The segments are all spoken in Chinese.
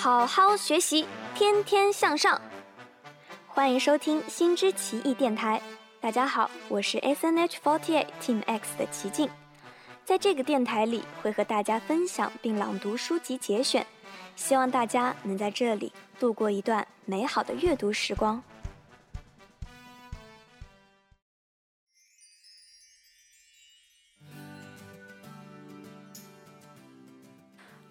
好好学习，天天向上。欢迎收听新知奇异电台。大家好，我是 S N H 48 Team X 的齐静。在这个电台里，会和大家分享并朗读书籍节选，希望大家能在这里度过一段美好的阅读时光。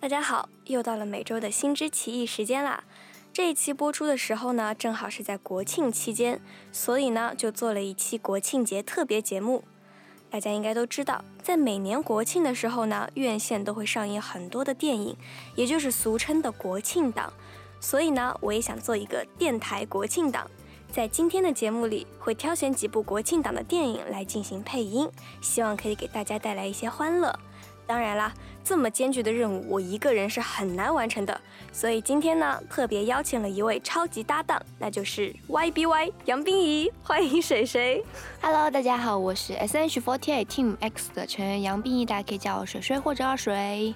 大家好，又到了每周的新知奇异时间啦！这一期播出的时候呢，正好是在国庆期间，所以呢，就做了一期国庆节特别节目。大家应该都知道，在每年国庆的时候呢，院线都会上映很多的电影，也就是俗称的国庆档。所以呢，我也想做一个电台国庆档，在今天的节目里会挑选几部国庆档的电影来进行配音，希望可以给大家带来一些欢乐。当然啦，这么艰巨的任务，我一个人是很难完成的。所以今天呢，特别邀请了一位超级搭档，那就是 YBY 杨冰怡，欢迎水水。Hello，大家好，我是 SH48 Team X 的成员杨冰怡，大家可以叫我水水或者二水。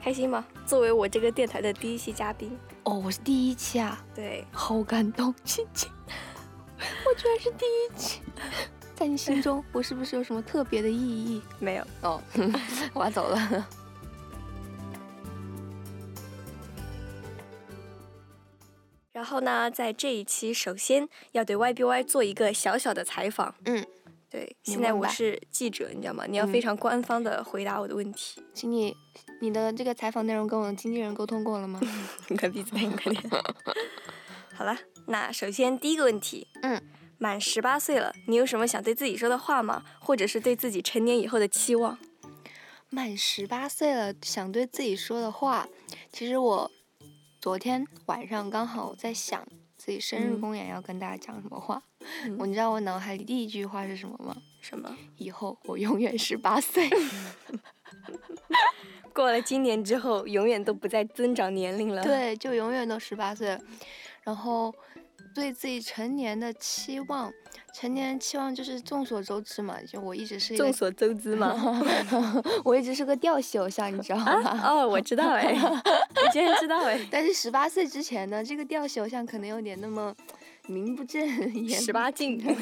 开心吗？作为我这个电台的第一期嘉宾，哦，我是第一期啊，对，好感动，亲亲，我居然是第一期，在你心中，我是不是有什么特别的意义？没有。哦，我要走了。然后呢，在这一期，首先要对 YBY 做一个小小的采访。嗯，对，现在我是记者，你知道吗？你要嗯非常官方的回答我的问题。请你，你的这个采访内容跟我的经纪人沟通过了吗？你快闭嘴，你快点。好了，那首先第一个问题，嗯，满十八岁了，你有什么想对自己说的话吗？或者是对自己成年以后的期望？满十八岁了，想对自己说的话，其实我昨天晚上刚好在想自己生日嗯公演要跟大家讲什么话。嗯我你知道我脑海里第一句话是什么吗？什么？以后我永远十八岁。过了今年之后，永远都不再增长年龄了。，对，就永远都十八岁。然后对自己成年的期望，成年期望就是众所周知嘛，就我一直是一个众所周知嘛。我一直是个调戏偶像，你知道吗？哦，我知道哎，我居然知道哎。但是十八岁之前呢，这个调戏偶像可能有点那么名不正言十八禁，对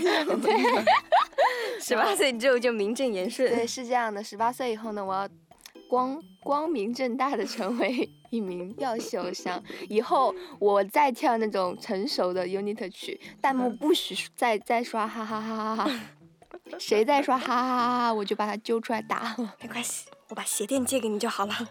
十八岁之后就名正言顺。对，是这样的。十八岁以后呢，我要光光明正大的成为一名调戏偶像。以后我再跳那种成熟的 unit 曲，弹幕不许再再刷哈哈哈哈哈。谁再刷哈哈哈哈哈，我就把他揪出来打。没关系，我把鞋垫借给你就好了。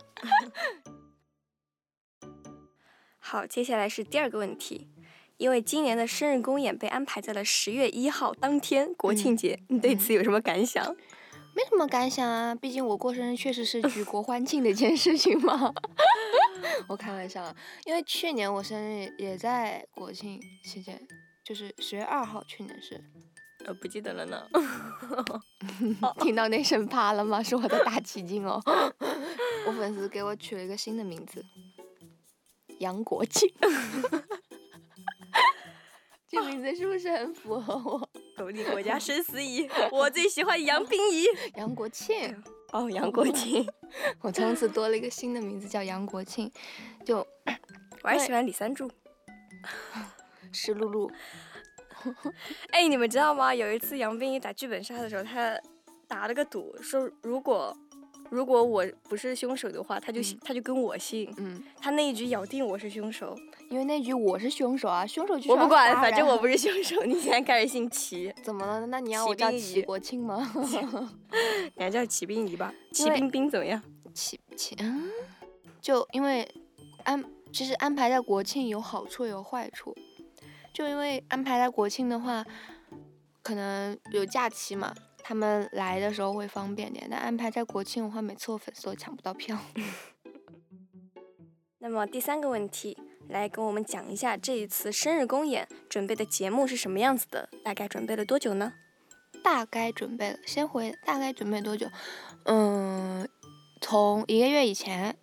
好，接下来是第二个问题，因为今年的生日公演被安排在了十月一号当天，国庆节，你对此有什么感想？没什么感想啊，毕竟我过生日确实是举国 欢庆的一件事情嘛。我开玩笑啊，因为去年我生日也在国庆期间，就是十月二号，去年是。呃，不记得了呢。听到那声啪了吗？是我的大奇经哦。我粉丝给我取了一个新的名字，杨国庆。这名字是不是很符合我？狗立国家生死以，我最喜欢杨冰怡。杨国庆，哦，杨国庆，我从此多了一个新的名字叫杨国庆，就我还喜欢李三柱。湿漉漉。哎，你们知道吗？有一次杨冰怡打剧本杀的时候，他打了个赌，说如果如果我不是凶手的话，他就、嗯他就跟我姓。嗯，他那一局咬定我是凶手，因为那句我是凶手啊，凶手就是要我不管，反正我不是凶手。你现在开始姓齐，怎么了？那你要我叫齐国庆吗？你还叫齐冰怡吧？齐因为冰冰怎么样？齐齐，嗯，就因为安，其实安排在国庆有好处也有坏处。就因为安排在国庆的话，可能有假期嘛，他们来的时候会方便点。但安排在国庆的话，每次我粉丝都抢不到票。那么第三个问题，来跟我们讲一下这一次生日公演准备的节目是什么样子的？大概准备了多久呢？大概准备了，先回大概准备多久？嗯，从一个月以前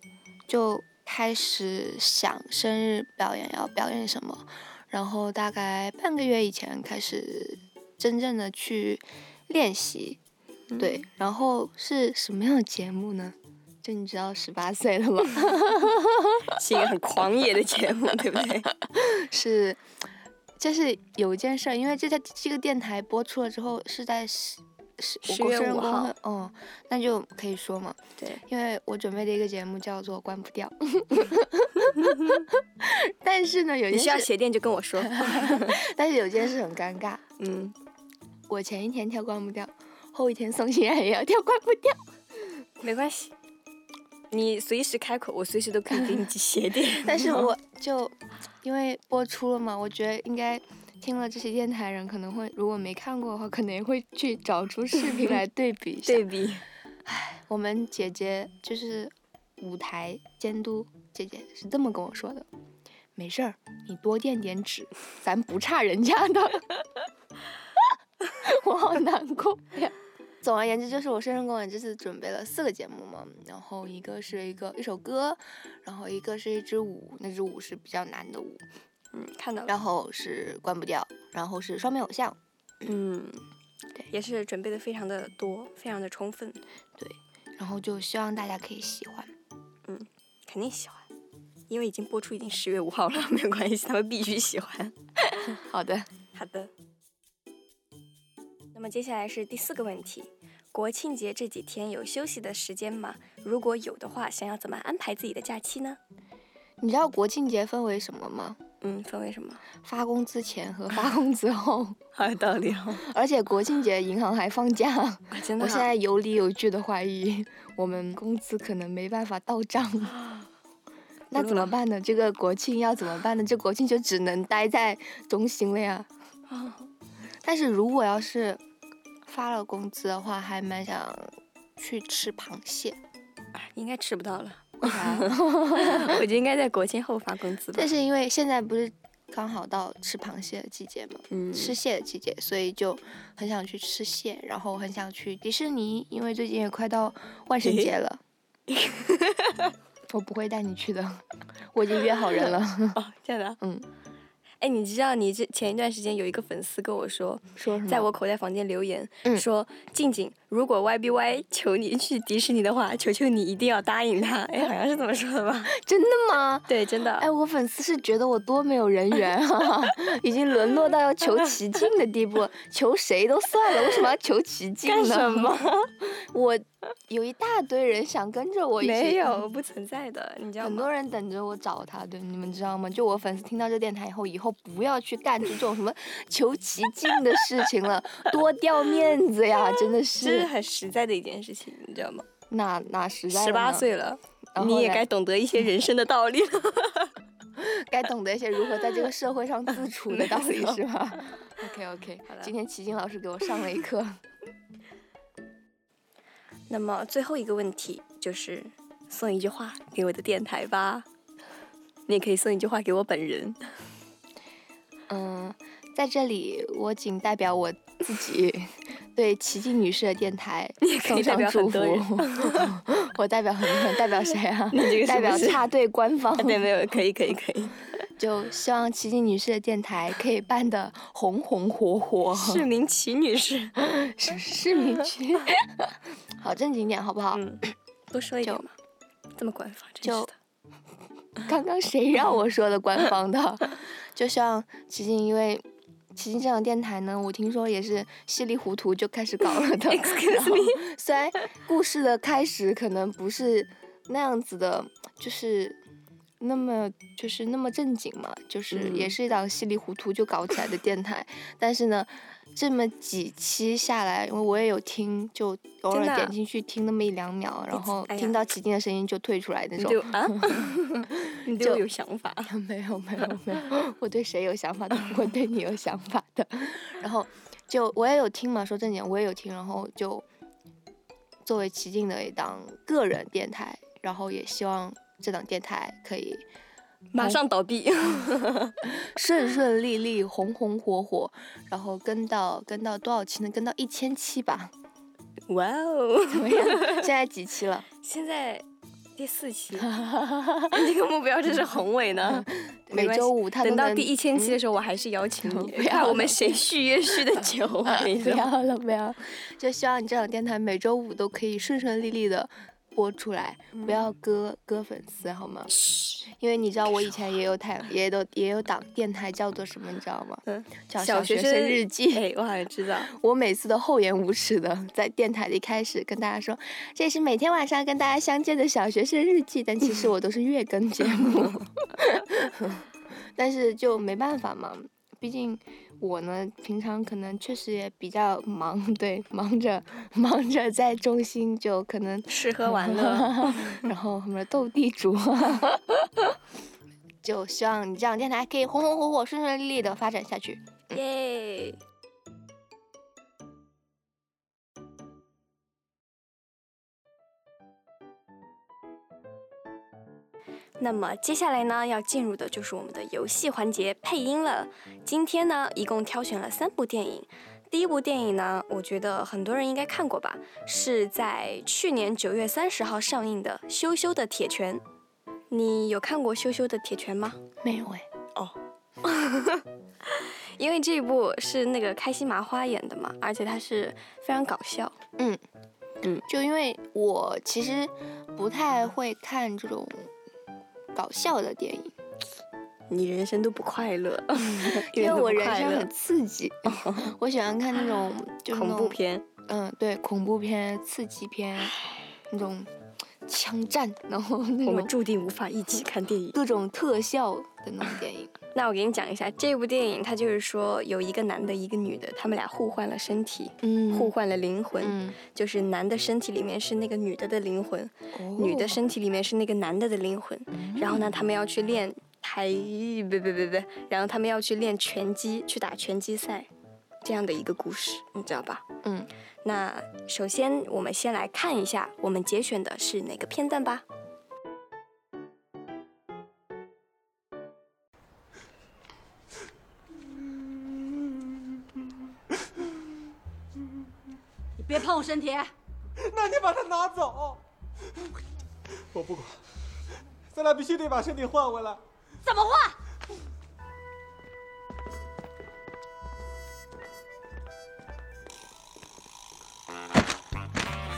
就开始想生日表演要表演什么，然后大概半个月以前开始真正的去练习。对，然后是什么样的节目呢？就你知道十八岁了吗？是一个很狂野的节目，对不对？是，就是有一件事儿，因为这在这个电台播出了之后是在十十10我月5生日公号会哦，那就可以说嘛，对，因为我准备的一个节目叫做《关不掉》，但是呢，有你需要鞋垫就跟我说。但是有件事很尴尬，嗯，我前一天跳关不掉，后一天宋欣然也要跳关不掉，没关系，你随时开口，我随时都可以给你系鞋垫。但是我就因为播出了嘛，我觉得应该听了这些电台人可能会，如果没看过的话，可能也会去找出视频来对比一下。对比，唉我们姐姐就是舞台监督姐姐是这么跟我说的：没事儿，你多垫点纸，咱不差人家的。我好难过呀。总而言之，就是我生日公演这次准备了四个节目嘛，然后一个是一个一首歌，然后一个是一支舞，那支舞是比较难的舞，嗯，看到了。然后是关不掉，然后是双面偶像，嗯，对也是准备的非常的多，非常的充分，对，然后就希望大家可以喜欢。嗯肯定喜欢，因为已经播出已经十月五号了，没有关系，他们必须喜欢。好的，好的。那么接下来是第四个问题：国庆节这几天有休息的时间吗？如果有的话，想要怎么安排自己的假期呢？你知道国庆节分为什么吗？嗯，分为什么？发工资前和发工资后，好有道理哦。而且国庆节银行还放假。啊，真的啊、我现在有理有据的怀疑，我们工资可能没办法到账。那怎么办呢？这个国庆要怎么办呢？这国庆就只能待在中心了呀。啊但是如果要是发了工资的话，还蛮想去吃螃蟹。哎应该吃不到了。我就应该在国庆后发工资吧但。是因为现在不是刚好到吃螃蟹的季节嘛，嗯，吃蟹的季节，所以就很想去吃蟹，然后很想去迪士尼，因为最近也快到万圣节了。我不会带你去的，我已经约好人了。哦，这样的啊。嗯，哎，你知道你这前一段时间有一个粉丝跟我说，说什么？在我口袋房间留言、嗯说：“静静，如果 YBY 求你去迪士尼的话，求求你一定要答应他。”哎，好像是这么说的吧？真的吗？对，真的。哎，我粉丝是觉得我多没有人缘啊，已经沦落到要求奇境的地步，求谁都算了，为什么要求奇境呢？干什么？我有一大堆人想跟着我一起，没有，不存在的，你知道吗？很多人等着我找他，对，你们知道吗？就我粉丝听到这电台以后，以后不要去干出这种什么求奇境的事情了，多掉面子呀，真的 这是是。很实在的一件事情，你知道吗？那那实在十八，岁了，你也该懂得一些人生的道理了。该懂得一些如何在这个社会上自处的道理是吧？OK OK，好了今天齐静老师给我上了一课。那么最后一个问题就是送一句话给我的电台吧，你也可以送一句话给我本人。嗯，在这里我仅代表我自己 对奇迹女士的电台送上祝福。我代表很多人，代表谁啊？你这个是代表插队官方。对，没有，可以，可以，可以。就希望奇迹女士的电台可以办得红红火火，市民奇女士，市市民奇。好正经点好不好？嗯，多说一点嘛，这么官方，真就是的。刚刚谁让我说的官方的？就像齐静，因为齐静这档电台呢，我听说也是稀里糊涂就开始搞了的。Excuse 然后虽然故事的开始可能不是那样子的，就是那么就是那么正经嘛，就是也嗯是一档稀里糊涂就搞起来的电台，但是呢。这么几期下来，因为我也有听，就偶尔点进去听那么一两秒，然后听到齐静的声音就退出来那种你对。我啊，你对就我有想法。没有没有没有，我对谁有想法都不会对你有想法的。然后就我也有听嘛，说正经我也有听，然后就作为齐静的一档个人电台，然后也希望这档电台可以马上倒闭，顺顺利利、红红火火，然后跟到跟到多少期呢？跟到一千期吧？哇哦！怎么样？现在几期了？现在第四期，你这个目标真是宏伟呢。每周五他等到第一千期的时候，我还是邀请你，不要看我们谁续约续的久。啊不，要了，不要，就希望你这档电台每周五都可以顺顺利利的播出来，不要割割粉丝好吗？因为你知道我以前也有台，也有也有档电台叫做什么，你知道吗？嗯，叫小学生日记。哎，我好像知道。我每次都厚颜无耻的在电台里开始跟大家说，这是每天晚上跟大家相见的小学生日记，但其实我都是月更节目。但是就没办法嘛，毕竟。我呢，平常可能确实也比较忙，对，忙着忙着在中心就可能吃喝 玩乐，然后什么斗地主，就希望你这样电台可以红红火火、顺顺利利的发展下去，耶。那么接下来呢，要进入的就是我们的游戏环节配音了。今天呢，一共挑选了三部电影。第一部电影呢，我觉得很多人应该看过吧，是在去年九月三十号上映的《羞羞的铁拳》。你有看过《羞羞的铁拳》吗？没有哎。哦。因为这一部是那个开心麻花演的嘛，而且它是非常搞笑。嗯嗯。就因为我其实不太会看这种。搞笑的电影，你人生都不快乐，因为我人生很刺激，我喜欢看那种恐怖片，嗯，对，恐怖片、刺激片，那种枪战，然后我们注定无法一起看电影，各种特效的那种电影。那我给你讲一下这部电影，它就是说有一个男的，一个女的，他们俩互换了身体，嗯，互换了灵魂，嗯，就是男的身体里面是那个女的的灵魂，女的身体里面是那个男的的灵魂，然后呢，他们要去练台，别别别别，然后他们要去练拳击，去打拳击赛，这样的一个故事，你知道吧？嗯，那首先我们先来看一下我们节选的是哪个片段吧。别碰我身体！那你把它拿走，我不管，咱俩必须得把身体换回来。怎么换？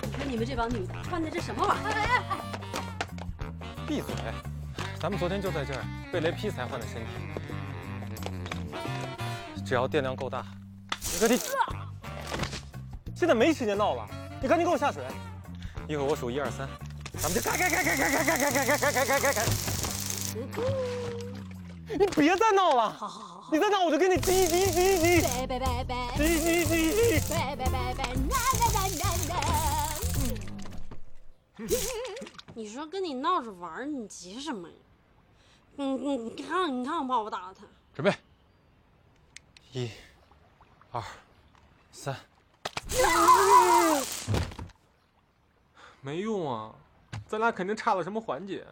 你看你们这帮女的穿的这什么玩意儿？闭嘴！咱们昨天就在这儿被雷劈才换的身体，只要电量够大，你可以。现在没时间闹了，你赶紧给我下水。一会儿我数一二三，咱们就开开开开开开开开开开开开开。你别再闹了，好好好，你再闹我就跟你击击击击。拜拜拜拜，击击击击。拜拜拜拜，啦啦啦啦啦。你说跟你闹着玩，你急什么呀？你你你看你看我怕我打了他。准备，一、二、三。没用啊，咱俩肯定差了什么环节。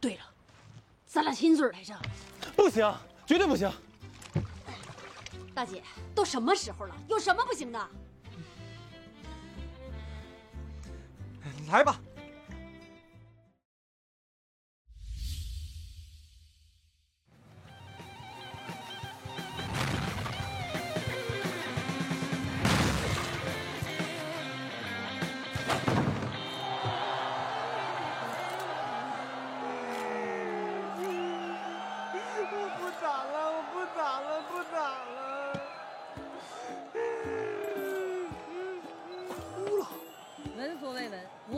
对了，咱俩亲嘴来着。不行，绝对不行。大姐，都什么时候了，有什么不行的？来吧。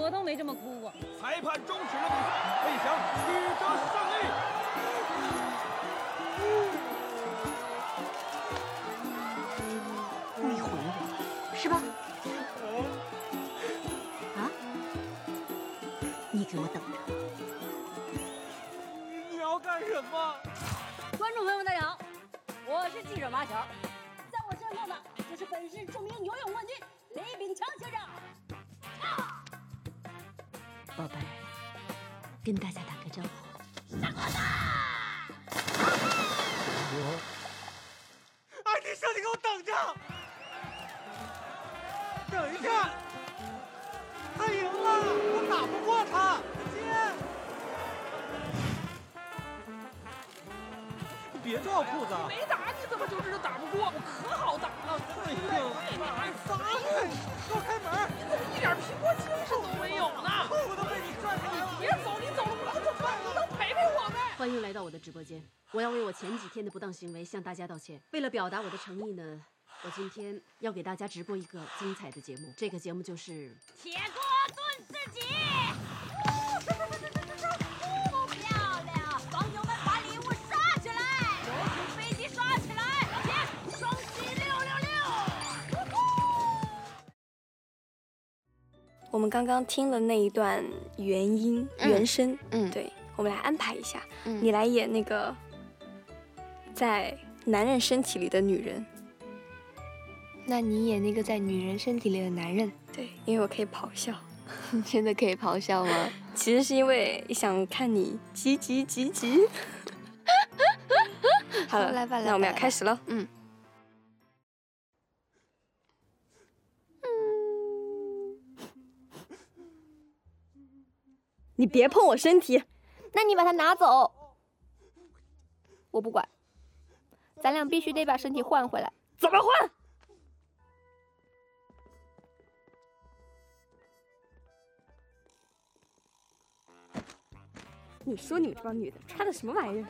我都没这么哭过。裁判终止了比赛，魏翔取得胜利。故意毁了我，是吧？啊？你给我等着！你要干什么？观众朋友们，大家好，我是记者马乔，在我身后的就是本市著名游泳冠军雷炳强先生。跟大家打个招呼。上课啦！二弟兄，你给我等着！等一下，他赢了，我打不过他。再见。别照裤子。没打你怎么就知道打不过？我可好打了。哎呀，快撒开！给我开门！你怎么一点拼搏精神都没有？欢迎来到我的直播间。我要为我前几天的不当行为向大家道歉。为了表达我的诚意呢，我今天要给大家直播一个精彩的节目。这个节目就是铁锅炖自己。不漂亮！网友们把礼物刷起来，游艇飞机刷起来，老铁，双击六六六！我们刚刚听了那一段原音、嗯原声，嗯，对，我们来安排一下，嗯你来演那个在男人身体里的女人，那你演那个在女人身体里的男人，对，因为我可以咆哮。你 真的可以咆哮吗？其实是因为想看你急急急急。好了，来吧那我们要开始了。嗯。你别碰我身体，那你把它拿走，我不管，咱俩必须得把身体换回来。怎么换？你说你们这帮女的穿的什么玩意儿？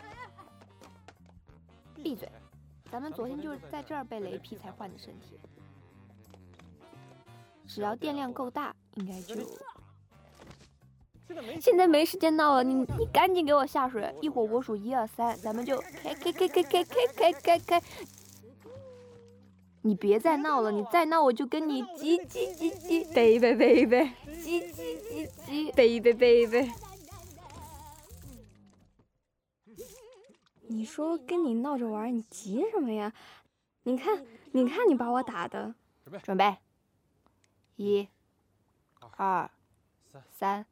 闭嘴！咱们昨天就是在这儿被雷劈才换的身体，只要电量够大，应该就。现在没时间闹了，你你赶紧给我下水，一会儿我数一二三，咱们就开开开开开开开开开。你别再闹了，你再闹我就跟你急急急急 baby baby 急急急急。baby baby。你说跟你闹着玩，你急什么呀？你看，你看你把我打的，准备，一、二、三，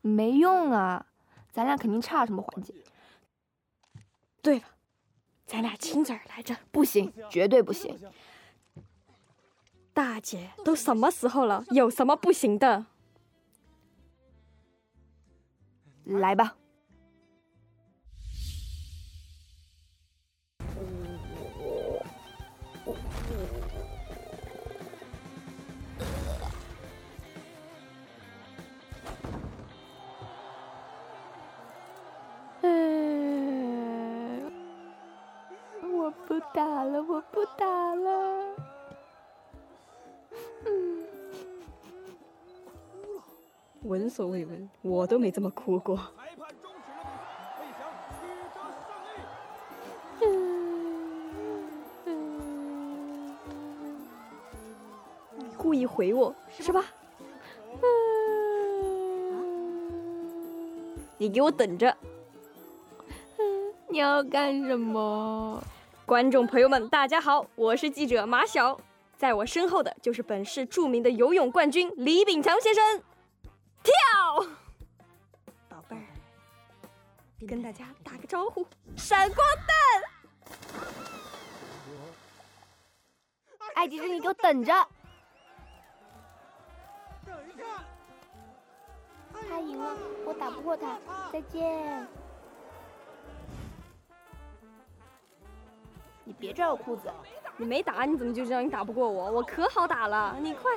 没用啊，咱俩肯定差什么环节。对了，咱俩亲嘴来着。不行，绝对不行。大姐，都什么时候了，有什么不行的？来吧。打了，我不打了。嗯闻所未闻，我都没这么哭过。故意回我是吧？你给我等着！你要干什么？观众朋友们，大家好，我是记者马晓，在我身后的就是本市著名的游泳冠军李炳强先生。跳，宝贝儿，跟大家打个招呼，闪光弹！爱迪生，你给我等着！等一下，他赢了，我打不过他，再见。别拽我裤子，你没打，你怎么就知道你打不过我？我可好打了，你快！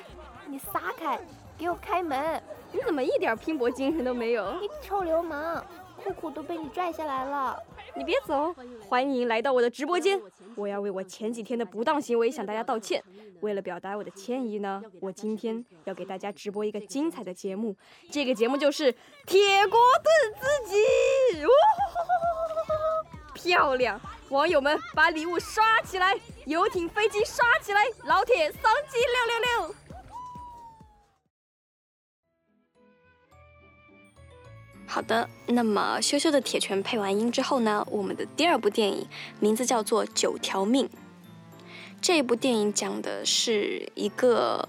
你撒开，给我开门！你怎么一点拼搏精神都没有？你臭流氓，裤裤都被你拽下来了。你别走！欢迎来到我的直播间，我要为我前几天的不当行为向大家道歉。为了表达我的歉意呢，我今天要给大家直播一个精彩的节目，这个节目就是铁锅炖自己。哦，漂亮！网友们把礼物刷起来，游艇、飞机刷起来，老铁双击六六六。好的，那么羞羞的铁拳配完音之后呢，我们的第二部电影名字叫做《九条命》。这部电影讲的是一个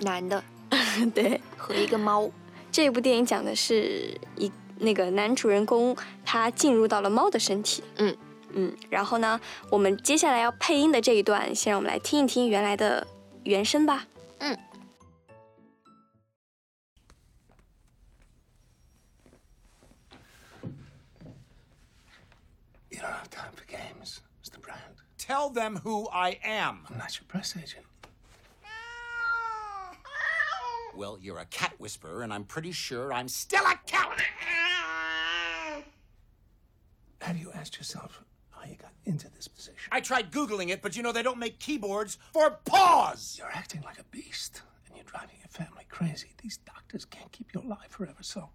男的 对，和一个猫，这部电影讲的是一那个男主人公他进入到了猫的身体。嗯嗯，然后呢，我们接下来要配音的这一段，先让我们来听一听原来的原声吧。嗯。You don't have time for games, Mr. Brand. Tell them who I am. I'm not your press agent. Well, you're a cat whisperer, and I'm pretty sure I'm still a cat. Have you asked yourself how you got into this position? I tried Googling it, but you know they don't make keyboards for paws. You're acting like a beast, and you're driving your family crazy. These doctors can't keep you alive forever, so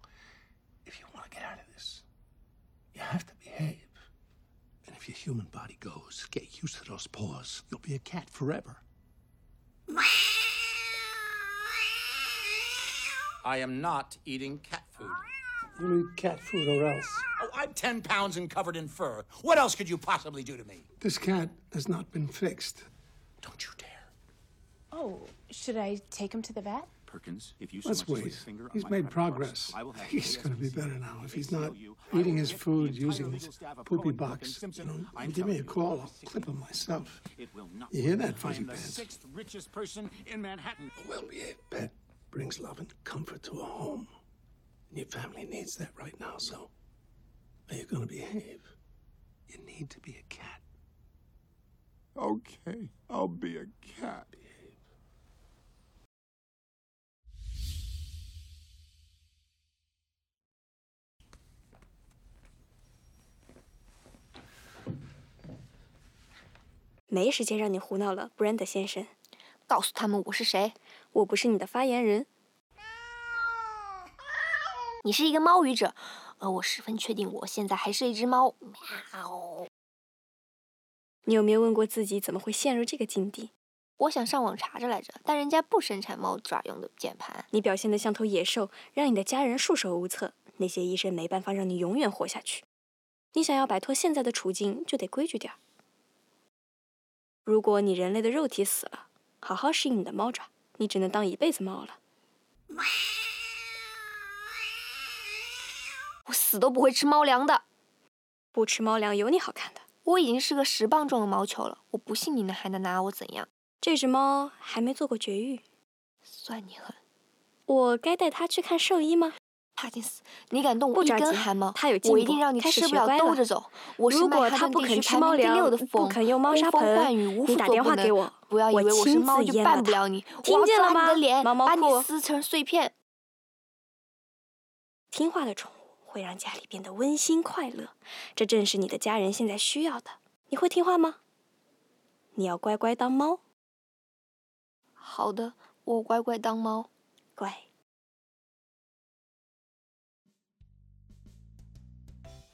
if you want to get out of this, you have to behave. And if your human body goes, get used to those paws. You'll be a cat forever. I am not eating cat food. You eat cat food or else. Oh, I'm 10 pounds and covered in fur. What else could you possibly do to me? This cat has not been fixed. Don't you dare. Oh, should I take him to the vet? Perkins, if you so Let's much as lay wait. finger He's made progress. parts, I will have He's going to be better now. If he's not you. I will eating his food using legal his poopy box, you know, I'm give me a call, I I'll clip him myself. It will not You hear work. that, I Fuzzy am the Pants? sixth richest person in Manhattan. Well-behaved pet brings love and comfort to a home. And your family needs that right now, so are you going to behave? You need to be a cat. Okay, I'll be a cat.没时间让你胡闹了，Brand 先生， 告诉他们我是谁。我不是你的发言人。你是一个猫语者，而我十分确定我现在还是一只猫。喵。你有没有问过自己怎么会陷入这个境地？我想上网查着来着，但人家不生产猫爪用的键盘。你表现得像头野兽，让你的家人束手无策。那些医生没办法让你永远活下去。你想要摆脱现在的处境，就得规矩点儿。如果你人类的肉体死了，好好适应你的猫爪，你只能当一辈子猫了。我死都不会吃猫粮的。不吃猫粮有你好看的。我已经是个十磅重的毛球了，我不信你能还能拿我怎样？这只猫还没做过绝育，算你狠。我该带它去看兽医吗？帕金斯，你敢动我一根汗毛，它有进步我一定让你吃不了兜着走。我是如果曼哈它不肯顿地区排吃猫粮名第六的，不，肯用猫砂盆你打电话给我不要以为我是亲猫就办不了你。听我要见了吗抓你的脸，毛毛把你撕成碎片。听话的宠物会让家里变得温馨快乐，这正是你的家人现在需要的。你会听话吗？你要乖乖当猫，好的，我乖乖当猫。乖。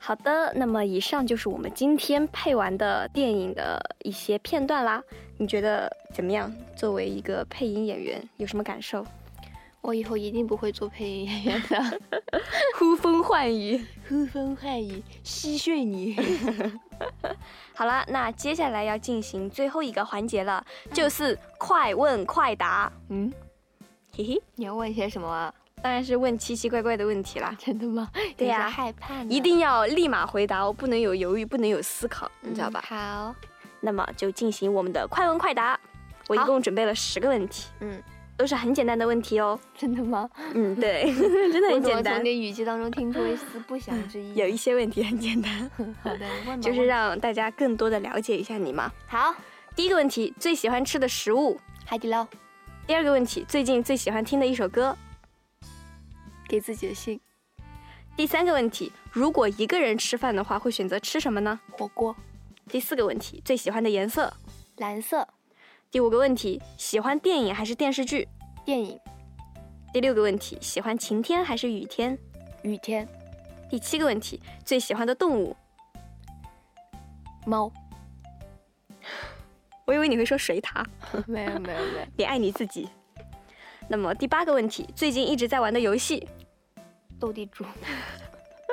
好的，那么以上就是我们今天配完的电影的一些片段啦。你觉得怎么样？作为一个配音演员，有什么感受？我以后一定不会做配音演员的。呼风唤雨，呼风唤雨，吸血你。好啦，那接下来要进行最后一个环节了，就是快问快答。嗯，嘿嘿，你要问些什么啊？当然是问奇奇怪怪的问题啦。真的吗？对呀害怕。一定要立马回答哦，不能有犹豫，不能有思考，你知道吧？嗯好，那么就进行我们的快问快答。我一共准备了十个问题，嗯，都是很简单的问题哦。真的吗？嗯，对，真的很简单从。你语气当中听出一丝不祥之意？有一些问题很简单，好的，问吧。就是让大家更多的了解一下你嘛。好，第一个问题，最喜欢吃的食物。海底捞，第二个问题，最近最喜欢听的一首歌。给自己的信，第三个问题，如果一个人吃饭的话，会选择吃什么呢？火锅，第四个问题，最喜欢的颜色。蓝色，第五个问题，喜欢电影还是电视剧？电影，第六个问题，喜欢晴天还是雨天？雨天，第七个问题，最喜欢的动物？猫。我以为你会说水獭，没有没有没有，你爱你自己。那么第八个问题，最近一直在玩的游戏？斗地主，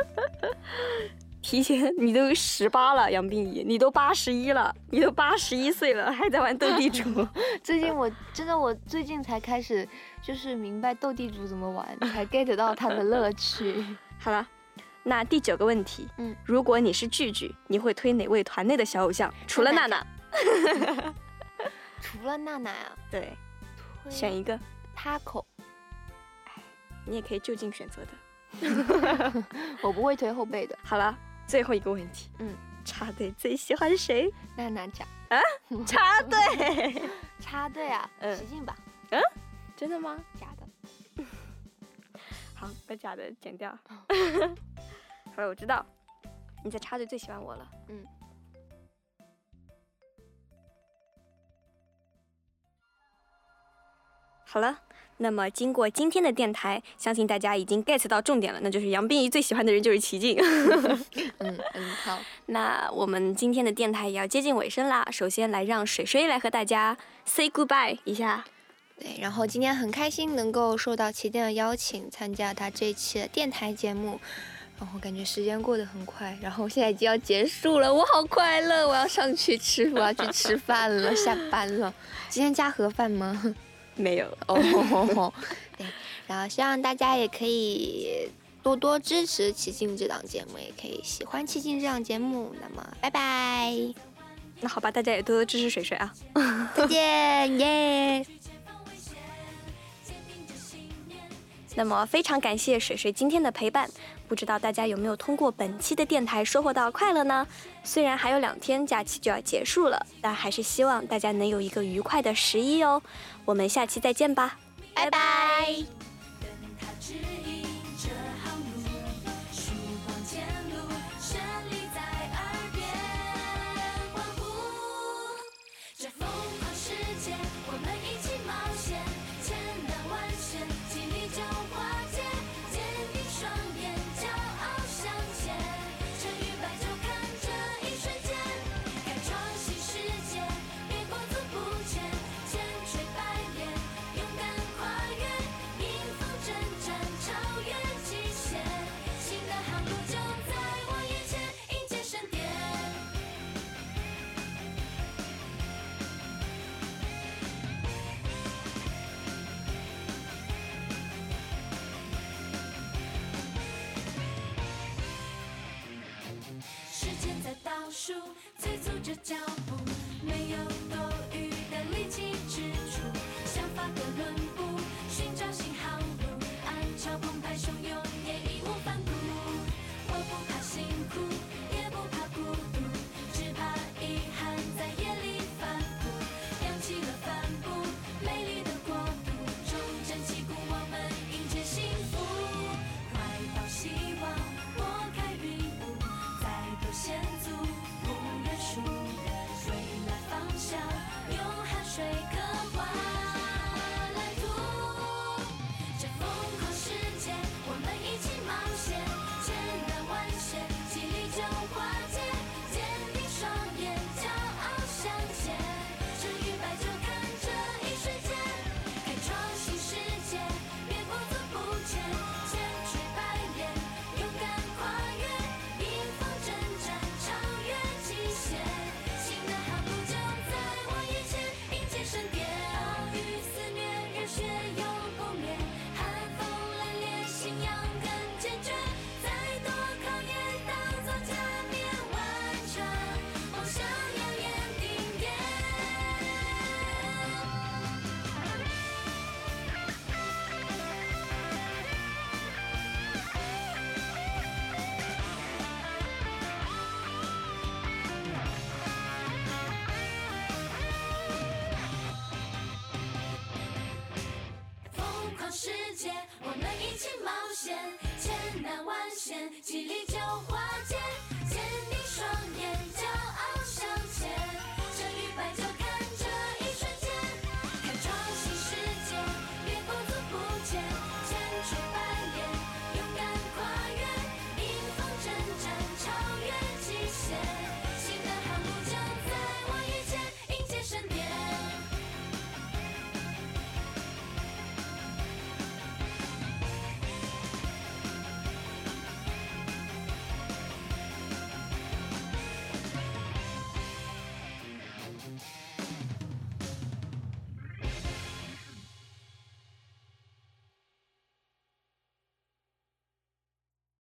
提前你都十八了，杨冰怡，你都八十一了，你都八十一岁了，还在玩斗地主？最近我真的我最近才开始就是明白斗地主怎么玩，才 get 到它的乐趣。好了，那第九个问题，嗯，如果你是聚聚，你会推哪位团内的小偶像？除了娜娜，除了娜娜啊，对，选一个，Taco，你也可以就近选择的。我不会推后背的。好了，最后一个问题，嗯，插队最喜欢谁？娜娜讲啊，插队，插队啊，嗯使劲吧，嗯真的吗？假的。好，把假的剪掉。好了，我知道你在插队最喜欢我了。嗯。好了，那么经过今天的电台，相信大家已经 get 到重点了，那就是杨冰怡最喜欢的人就是齐静。嗯嗯，好。那我们今天的电台也要接近尾声啦，首先来让水水来和大家 say goodbye 一下。对，然后今天很开心能够受到齐电的邀请，参加他这一期的电台节目，然后感觉时间过得很快，然后现在已经要结束了，我好快乐，我要上去吃，我要去吃饭了，下班了。今天加盒饭吗？没有 哦。对，然后希望大家也可以多多支持奇境这档节目，也可以喜欢奇境这档节目。那么，拜拜。那好吧，大家也多多支持水水啊。再见，耶。那么非常感谢水水今天的陪伴，不知道大家有没有通过本期的电台收获到快乐呢？虽然还有两天假期就要结束了，但还是希望大家能有一个愉快的十一哦。我们下期再见吧，拜拜。着脚步，没有我们一起冒